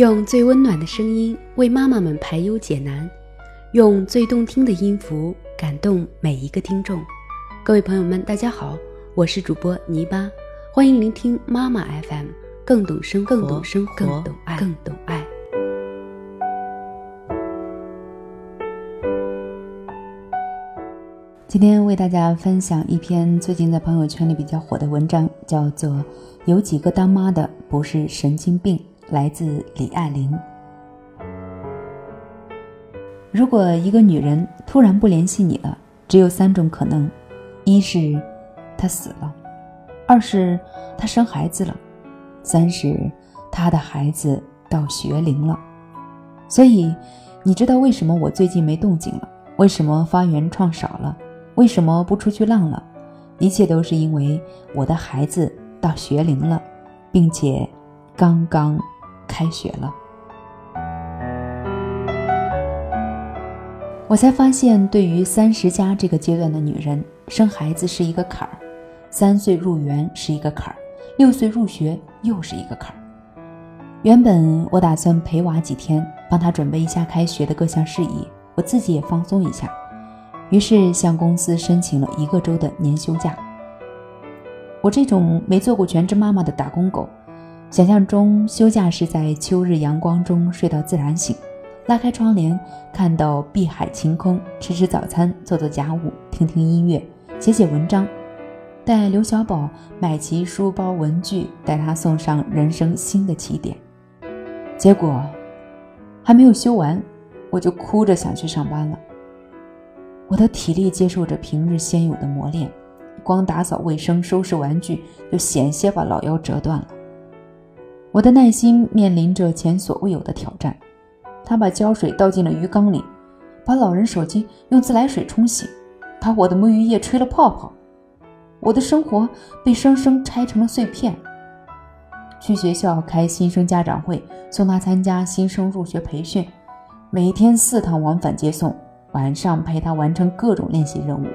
用最温暖的声音为妈妈们排忧解难，用最动听的音符感动每一个听众。各位朋友们，大家好，我是主播泥巴，欢迎聆听妈妈 FM，更懂生活，更懂生活，更懂爱，更懂爱。今天为大家分享一篇最近在朋友圈里比较火的文章，叫做《有几个当妈的不是神经病》。来自李爱玲。如果一个女人突然不联系你了，只有三种可能：一是她死了，二是她生孩子了，三是她的孩子到学龄了。所以，你知道为什么我最近没动静了？为什么发原创少了？为什么不出去浪了？一切都是因为我的孩子到学龄了，并且刚刚。开学了，我才发现，对于三十加这个阶段的女人，生孩子是一个坎儿；三岁入园是一个坎儿；六岁入学又是一个坎儿。原本我打算陪娃几天，帮他准备一下开学的各项事宜，我自己也放松一下，于是向公司申请了一个周的年休假。我这种没做过全职妈妈的打工狗。想象中休假是在秋日阳光中睡到自然醒，拉开窗帘看到碧海晴空，吃吃早餐，做做家务，听听音乐，写写文章，带刘小宝买齐书包文具，带他送上人生新的起点。结果还没有休完，我就哭着想去上班了。我的体力接受着平日先有的磨练，光打扫卫生、收拾玩具，就险些把老腰折断了。我的耐心面临着前所未有的挑战。他把胶水倒进了鱼缸里，把老人手机用自来水冲洗，把我的沐浴液吹了泡泡。我的生活被生生拆成了碎片。去学校开新生家长会，送他参加新生入学培训，每天四趟往返接送，晚上陪他完成各种练习任务。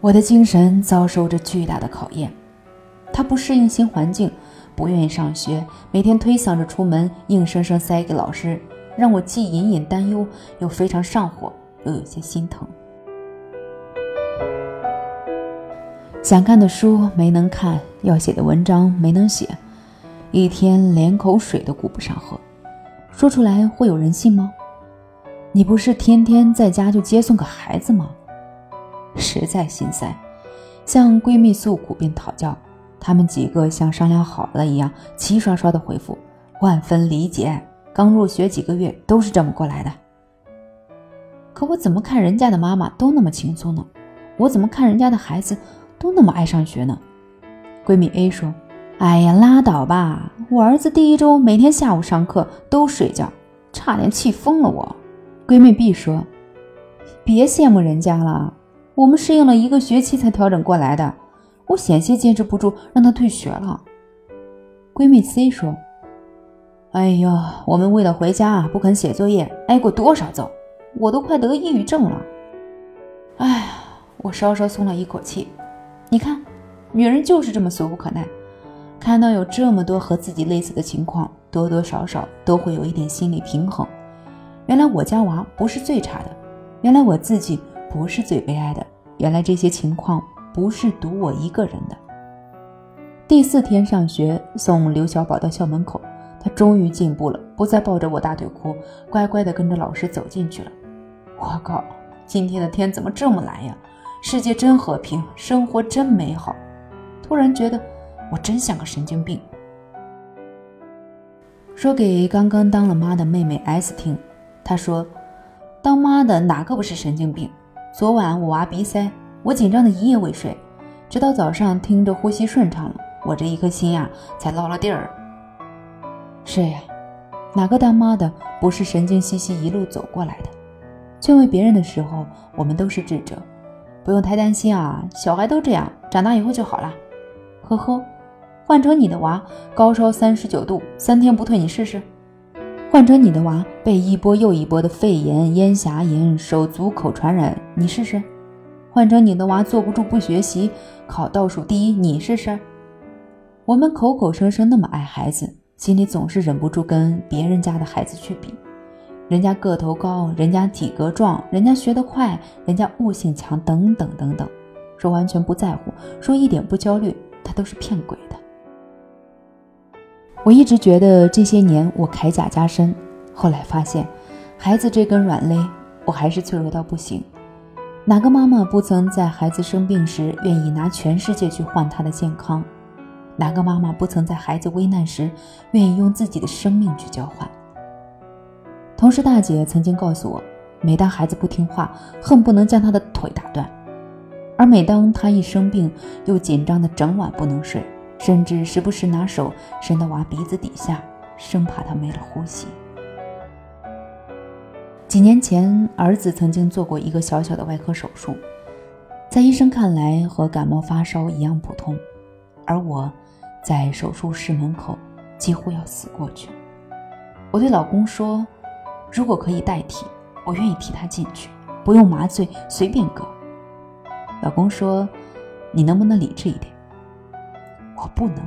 我的精神遭受着巨大的考验。他不适应新环境，不愿意上学，每天推搡着出门，硬生生塞给老师，让我既隐隐担忧，又非常上火，又有些心疼。想看的书没能看，要写的文章没能写，一天连口水都顾不上喝，说出来会有人信吗？你不是天天在家就接送个孩子吗？实在心塞，向闺蜜诉苦并讨教。他们几个像商量好了一样，齐刷刷的回复，万分理解。刚入学几个月都是这么过来的。可我怎么看人家的妈妈都那么轻松呢？我怎么看人家的孩子都那么爱上学呢？闺蜜 A 说：“哎呀，拉倒吧！我儿子第一周每天下午上课都睡觉，差点气疯了我。”闺蜜 B 说：“别羡慕人家了，我们适应了一个学期才调整过来的。”我险些坚持不住，让她退学了。闺蜜 C 说：“哎呦，我们为了回家啊，不肯写作业，挨过多少揍，我都快得抑郁症了。”哎呀，我稍稍松了一口气。你看，女人就是这么俗不可耐。看到有这么多和自己类似的情况，多多少少都会有一点心理平衡。原来我家娃不是最差的，原来我自己不是最悲哀的，原来这些情况。不是独我一个人的。第四天上学，送刘小宝到校门口，他终于进步了，不再抱着我大腿哭，乖乖地跟着老师走进去了。我靠，今天的天怎么这么蓝呀？世界真和平，生活真美好。突然觉得我真像个神经病。说给刚刚当了妈的妹妹 S 听，她说：“当妈的哪个不是神经病？昨晚我娃鼻塞。”我紧张的一夜未睡，直到早上听着呼吸顺畅了，我这一颗心呀才落了地儿。是呀，哪个当妈的不是神经兮兮一路走过来的？劝慰别人的时候，我们都是智者，不用太担心啊，小孩都这样，长大以后就好了。呵呵，换成你的娃高烧三十九度，三天不退，你试试？换成你的娃被一波又一波的肺炎、咽峡炎、手足口传染，你试试？换成你的娃坐不住不学习，考倒数第一，你试试。我们口口声声那么爱孩子，心里总是忍不住跟别人家的孩子去比，人家个头高，人家体格壮，人家学得快，人家悟性强，等等等等，说完全不在乎，说一点不焦虑，他都是骗鬼的。我一直觉得这些年我铠甲加身，后来发现，孩子这根软肋，我还是脆弱到不行。哪个妈妈不曾在孩子生病时愿意拿全世界去换他的健康？哪个妈妈不曾在孩子危难时愿意用自己的生命去交换？同事大姐曾经告诉我，每当孩子不听话，恨不能将他的腿打断；而每当他一生病，又紧张的整晚不能睡。甚至时不时拿手伸到娃鼻子底下，生怕他没了呼吸。几年前，儿子曾经做过一个小小的外科手术，在医生看来和感冒发烧一样普通，而我，在手术室门口几乎要死过去。我对老公说：“如果可以代替，我愿意替他进去，不用麻醉，随便割。”老公说：“你能不能理智一点？”我不能，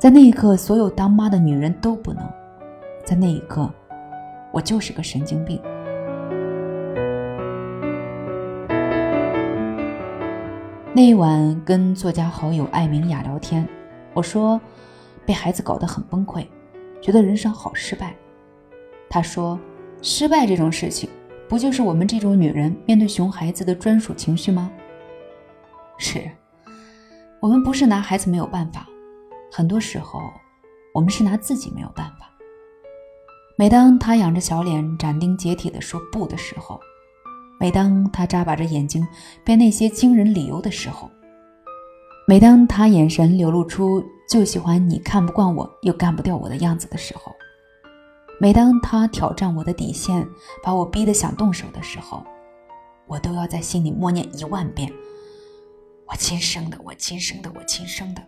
在那一刻，所有当妈的女人都不能。在那一刻，我就是个神经病。那一晚跟作家好友艾明雅聊天，我说被孩子搞得很崩溃，觉得人生好失败。他说：“失败这种事情，不就是我们这种女人面对熊孩子的专属情绪吗？”是。我们不是拿孩子没有办法，很多时候，我们是拿自己没有办法。每当他仰着小脸斩钉截铁地说不的时候，每当他眨巴着眼睛编那些惊人理由的时候，每当他眼神流露出就喜欢你看不惯我又干不掉我的样子的时候，每当他挑战我的底线，把我逼得想动手的时候，我都要在心里默念一万遍。我亲生的，我亲生的，我亲生的。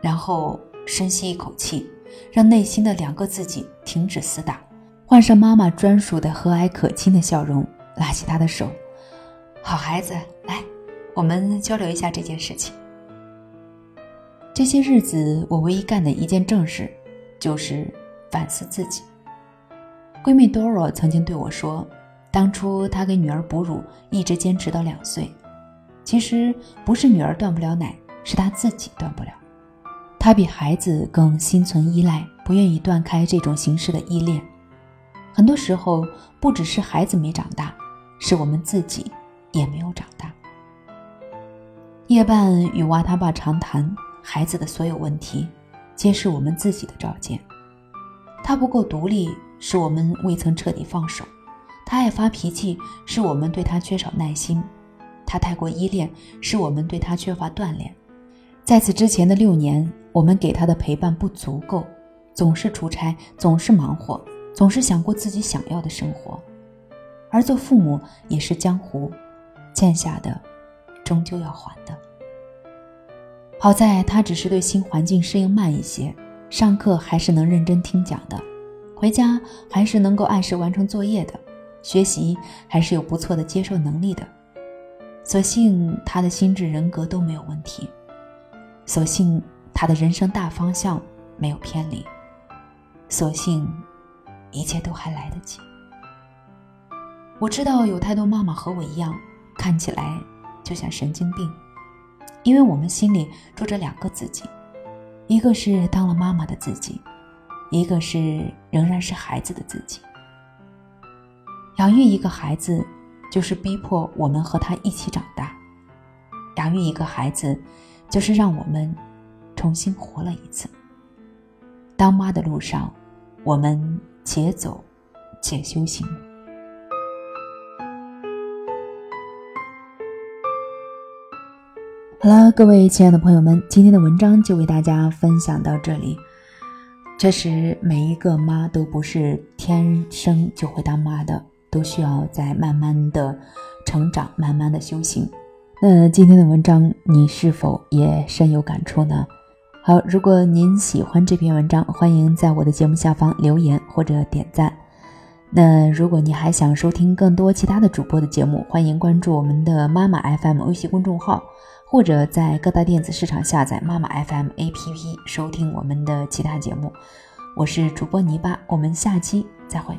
然后深吸一口气，让内心的两个自己停止厮打，换上妈妈专属的和蔼可亲的笑容，拉起他的手：“好孩子，来，我们交流一下这件事情。”这些日子，我唯一干的一件正事，就是反思自己。闺蜜 Dora 曾经对我说：“当初她给女儿哺乳，一直坚持到两岁。”其实不是女儿断不了奶，是她自己断不了。他比孩子更心存依赖，不愿意断开这种形式的依恋。很多时候，不只是孩子没长大，是我们自己也没有长大。夜半与娃他爸长谈，孩子的所有问题，皆是我们自己的照见。他不够独立，是我们未曾彻底放手；他爱发脾气，是我们对他缺少耐心。他太过依恋，是我们对他缺乏锻炼。在此之前的六年，我们给他的陪伴不足够，总是出差，总是忙活，总是想过自己想要的生活。而做父母也是江湖，欠下的，终究要还的。好在他只是对新环境适应慢一些，上课还是能认真听讲的，回家还是能够按时完成作业的，学习还是有不错的接受能力的。所幸他的心智人格都没有问题，所幸他的人生大方向没有偏离，所幸一切都还来得及。我知道有太多妈妈和我一样，看起来就像神经病，因为我们心里住着两个自己，一个是当了妈妈的自己，一个是仍然是孩子的自己。养育一个孩子。就是逼迫我们和他一起长大，养育一个孩子，就是让我们重新活了一次。当妈的路上，我们且走且修行。好了，各位亲爱的朋友们，今天的文章就为大家分享到这里。确实，每一个妈都不是天生就会当妈的。都需要在慢慢的成长，慢慢的修行。那今天的文章你是否也深有感触呢？好，如果您喜欢这篇文章，欢迎在我的节目下方留言或者点赞。那如果你还想收听更多其他的主播的节目，欢迎关注我们的妈妈 FM 微信公众号，或者在各大电子市场下载妈妈 FM APP 收听我们的其他节目。我是主播泥巴，我们下期再会。